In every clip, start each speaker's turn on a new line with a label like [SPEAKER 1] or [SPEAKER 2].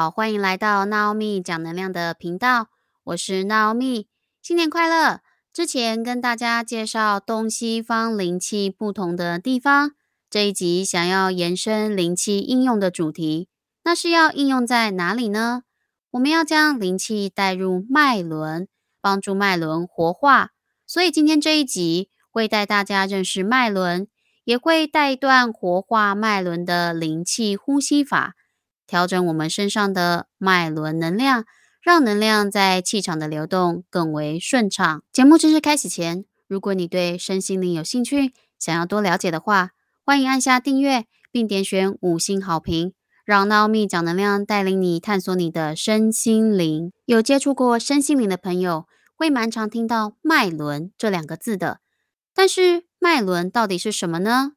[SPEAKER 1] 好，欢迎来到 Naomi 讲能量的频道，我是 Naomi，新年快乐！之前跟大家介绍东西方灵气不同的地方，这一集想要延伸灵气应用的主题，那是要应用在哪里呢？我们要将灵气带入脉轮，帮助脉轮活化，所以今天这一集会带大家认识脉轮，也会带一段活化脉轮的灵气呼吸法。调整我们身上的脉轮能量，让能量在气场的流动更为顺畅。节目正式开始前，如果你对身心灵有兴趣，想要多了解的话，欢迎按下订阅，并点选五星好评，让 Naomi 讲能量带领你探索你的身心灵。有接触过身心灵的朋友，会蛮常听到脉轮这两个字的。但是脉轮到底是什么呢？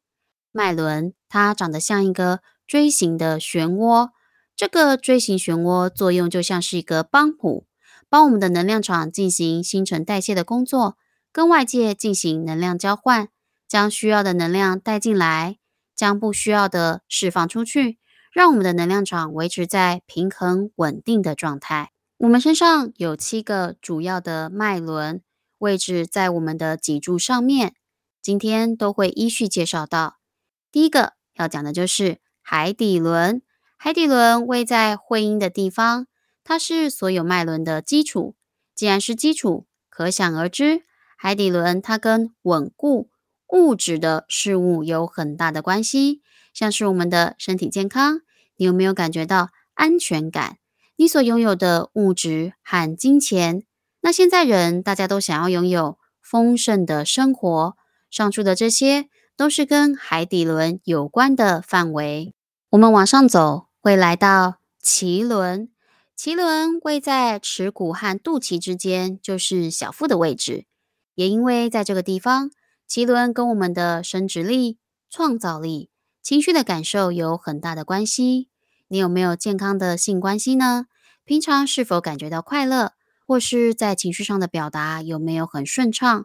[SPEAKER 1] 脉轮它长得像一个锥形的漩涡。这个锥形漩涡作用就像是一个帮浦，帮我们的能量场进行新陈代谢的工作，跟外界进行能量交换，将需要的能量带进来，将不需要的释放出去，让我们的能量场维持在平衡稳定的状态。我们身上有七个主要的脉轮，位置在我们的脊柱上面，今天都会依序介绍到。第一个要讲的就是海底轮。海底轮位在会阴的地方，它是所有脉轮的基础。既然是基础，可想而知，海底轮它跟稳固物质的事物有很大的关系。像是我们的身体健康，你有没有感觉到安全感？你所拥有的物质和金钱，那现在人大家都想要拥有丰盛的生活。上述的这些都是跟海底轮有关的范围。我们往上走。会来到脐轮，脐轮位在耻骨和肚脐之间，就是小腹的位置。也因为在这个地方，脐轮跟我们的生殖力、创造力、情绪的感受有很大的关系。你有没有健康的性关系呢？平常是否感觉到快乐，或是在情绪上的表达有没有很顺畅，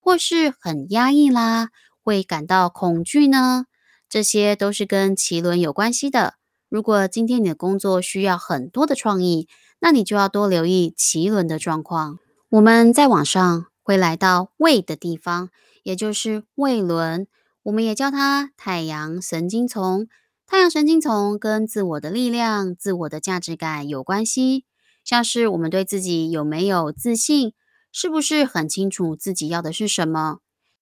[SPEAKER 1] 或是很压抑啦？会感到恐惧呢？这些都是跟脐轮有关系的。如果今天你的工作需要很多的创意，那你就要多留意脐轮的状况。我们在网上会来到胃的地方，也就是胃轮，我们也叫它太阳神经丛。太阳神经丛跟自我的力量、自我的价值感有关系，像是我们对自己有没有自信，是不是很清楚自己要的是什么？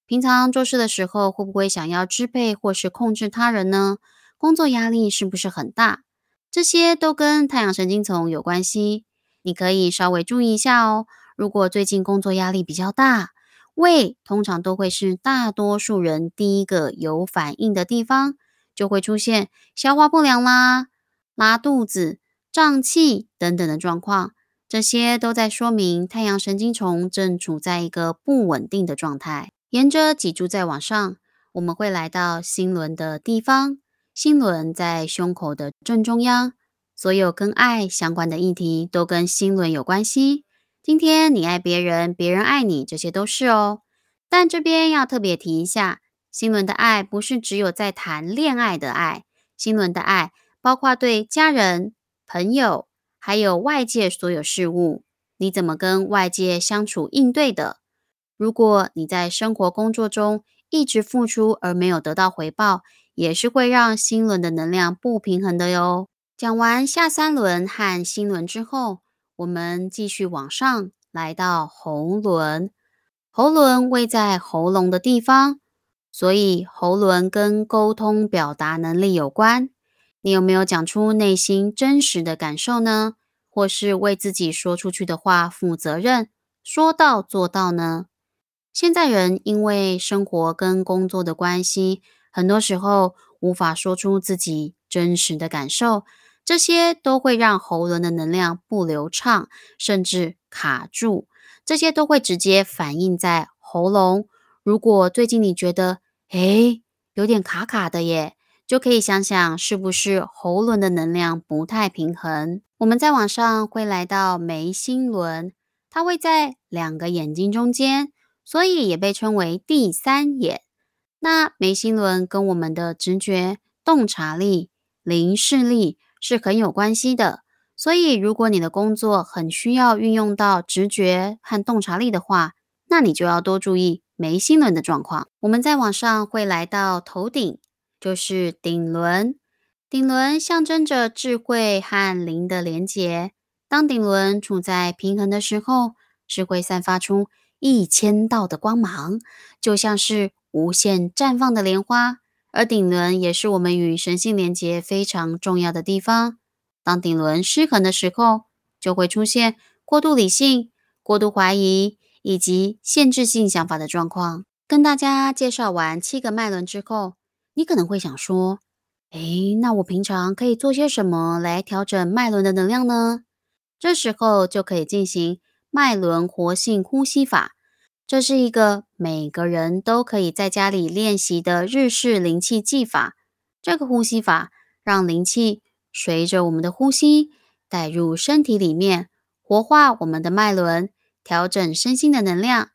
[SPEAKER 1] 平常做事的时候，会不会想要支配或是控制他人呢？工作压力是不是很大？这些都跟太阳神经丛有关系，你可以稍微注意一下哦。如果最近工作压力比较大，胃通常都会是大多数人第一个有反应的地方，就会出现消化不良啦、拉肚子、胀气等等的状况。这些都在说明太阳神经丛正处在一个不稳定的状态。沿着脊柱再往上，我们会来到心轮的地方。心轮在胸口的正中央，所有跟爱相关的议题都跟心轮有关系。今天你爱别人，别人爱你，这些都是哦。但这边要特别提一下，心轮的爱不是只有在谈恋爱的爱，心轮的爱包括对家人、朋友，还有外界所有事物，你怎么跟外界相处应对的。如果你在生活工作中一直付出而没有得到回报，也是会让心轮的能量不平衡的哟。讲完下三轮和心轮之后，我们继续往上来到喉轮。喉轮位在喉咙的地方，所以喉轮跟沟通表达能力有关。你有没有讲出内心真实的感受呢？或是为自己说出去的话负责任，说到做到呢？现在人因为生活跟工作的关系。很多时候无法说出自己真实的感受，这些都会让喉轮的能量不流畅，甚至卡住。这些都会直接反映在喉咙。如果最近你觉得诶有点卡卡的耶，就可以想想是不是喉轮的能量不太平衡。我们在往上会来到眉心轮，它会在两个眼睛中间，所以也被称为第三眼。那眉心轮跟我们的直觉、洞察力、灵视力是很有关系的，所以，如果你的工作很需要运用到直觉和洞察力的话，那你就要多注意眉心轮的状况。我们在网上会来到头顶，就是顶轮。顶轮象征着智慧和灵的连结。当顶轮处在平衡的时候，是会散发出一千道的光芒，就像是无限绽放的莲花。而顶轮也是我们与神性连接非常重要的地方。当顶轮失衡的时候，就会出现过度理性、过度怀疑以及限制性想法的状况。跟大家介绍完七个脉轮之后，你可能会想说：“诶，那我平常可以做些什么来调整脉轮的能量呢？”这时候就可以进行脉轮活性呼吸法。这是一个每个人都可以在家里练习的日式灵气技法。这个呼吸法让灵气。随着我们的呼吸带入身体里面，活化我们的脉轮，调整身心的能量。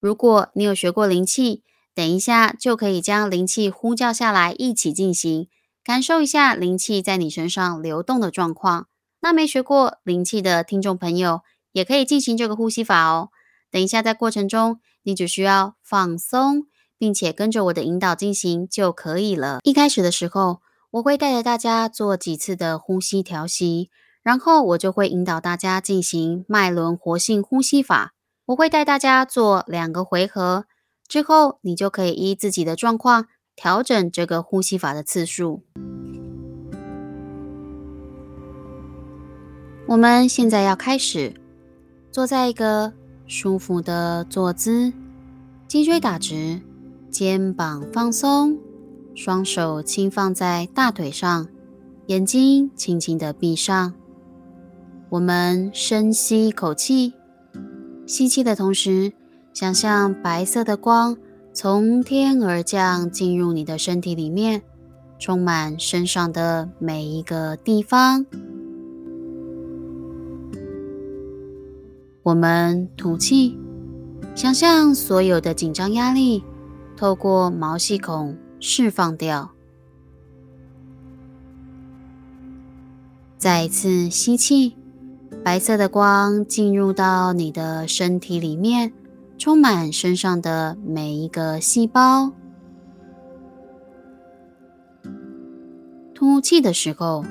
[SPEAKER 1] 如果你有学过灵气，等一下就可以将灵气呼叫下来，一起进行，感受一下灵气在你身上流动的状况。那没学过灵气的听众朋友，也可以进行这个呼吸法哦。等一下在过程中，你只需要放松，并且跟着我的引导进行就可以了。一开始的时候。我会带着大家做几次的呼吸调息，然后我就会引导大家进行脉轮活性呼吸法。我会带大家做两个回合，之后你就可以依自己的状况调整这个呼吸法的次数。我们现在要开始，坐在一个舒服的坐姿，脊椎打直，肩膀放松。双手轻放在大腿上，眼睛轻轻的闭上。我们深吸一口气，吸气的同时，想象白色的光从天而降，进入你的身体里面，充满身上的每一个地方。我们吐气，想象所有的紧张压力透过毛细孔。释放掉，再一次吸气，白色的光进入到你的身体里面，充满身上的每一个细胞。吐气的时候，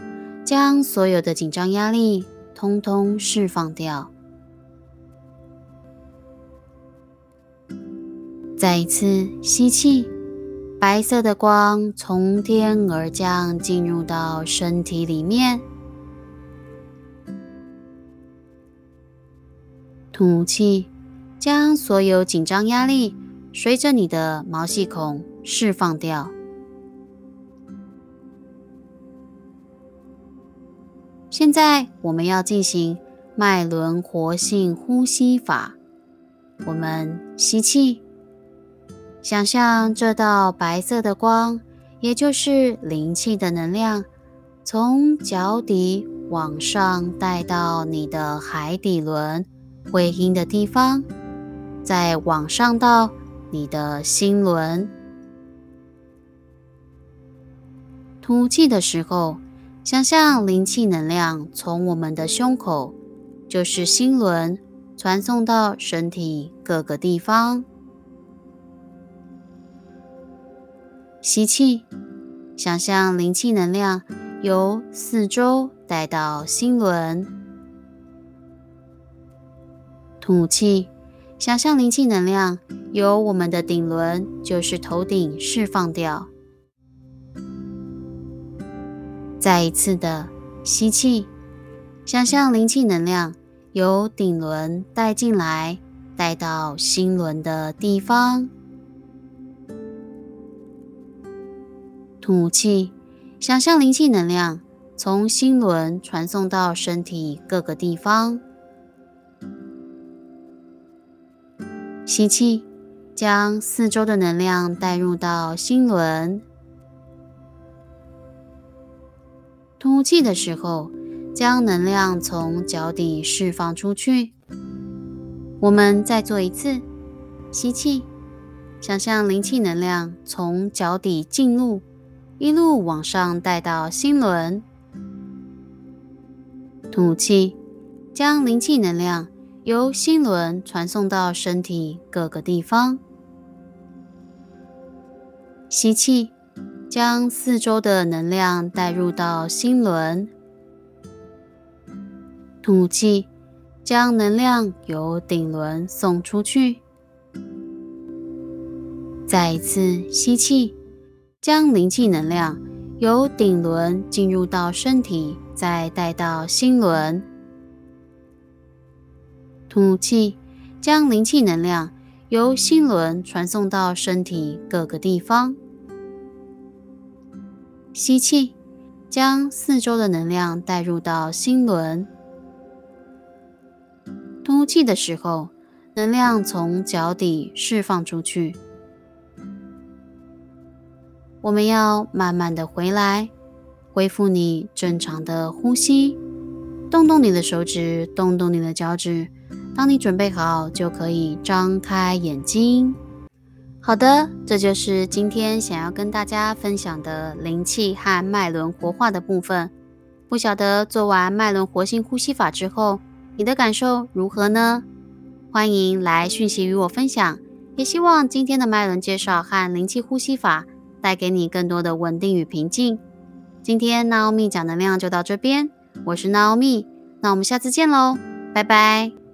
[SPEAKER 1] 将所有的紧张压力通通释放掉。再一次吸气。白色的光从天而降，进入到身体里面。吐气，将所有紧张压力随着你的毛细孔释放掉。现在我们要进行脉轮活性呼吸法。我们吸气。想象这道白色的光，也就是灵气的能量，从脚底往上带到你的海底轮会阴的地方，再往上到你的心轮。吐气的时候，想象灵气能量从我们的胸口，就是心轮，传送到身体各个地方。吸气，想象灵气能量由四周带到心轮；吐气，想象灵气能量由我们的顶轮，就是头顶释放掉。再一次的吸气，想象灵气能量由顶轮带进来，带到心轮的地方。吐气，想象灵气能量从心轮传送到身体各个地方。吸气，将四周的能量带入到心轮。吐气的时候，将能量从脚底释放出去。我们再做一次，吸气，想象灵气能量从脚底进入。一路往上带到心轮，吐气，将灵气能量由心轮传送到身体各个地方。吸气，将四周的能量带入到心轮。吐气，将能量由顶轮送出去。再一次吸气，将灵气能量由顶轮进入到身体，再带到心轮。吐气，将灵气能量由心轮传送到身体各个地方。吸气，将四周的能量带入到心轮。吐气的时候，能量从脚底释放出去。我们要慢慢的回来，恢复你正常的呼吸，动动你的手指，动动你的脚趾。当你准备好，就可以张开眼睛。好的，这就是今天想要跟大家分享的灵气和脉轮活化的部分。不晓得做完脉轮活性呼吸法之后。你的感受如何呢？欢迎来讯息与我分享。也希望今天的脉轮介绍和灵气呼吸法带给你更多的稳定与平静。今天 Naomi 讲能量就到这边，我是 Naomi，那我们下次见喽，拜拜。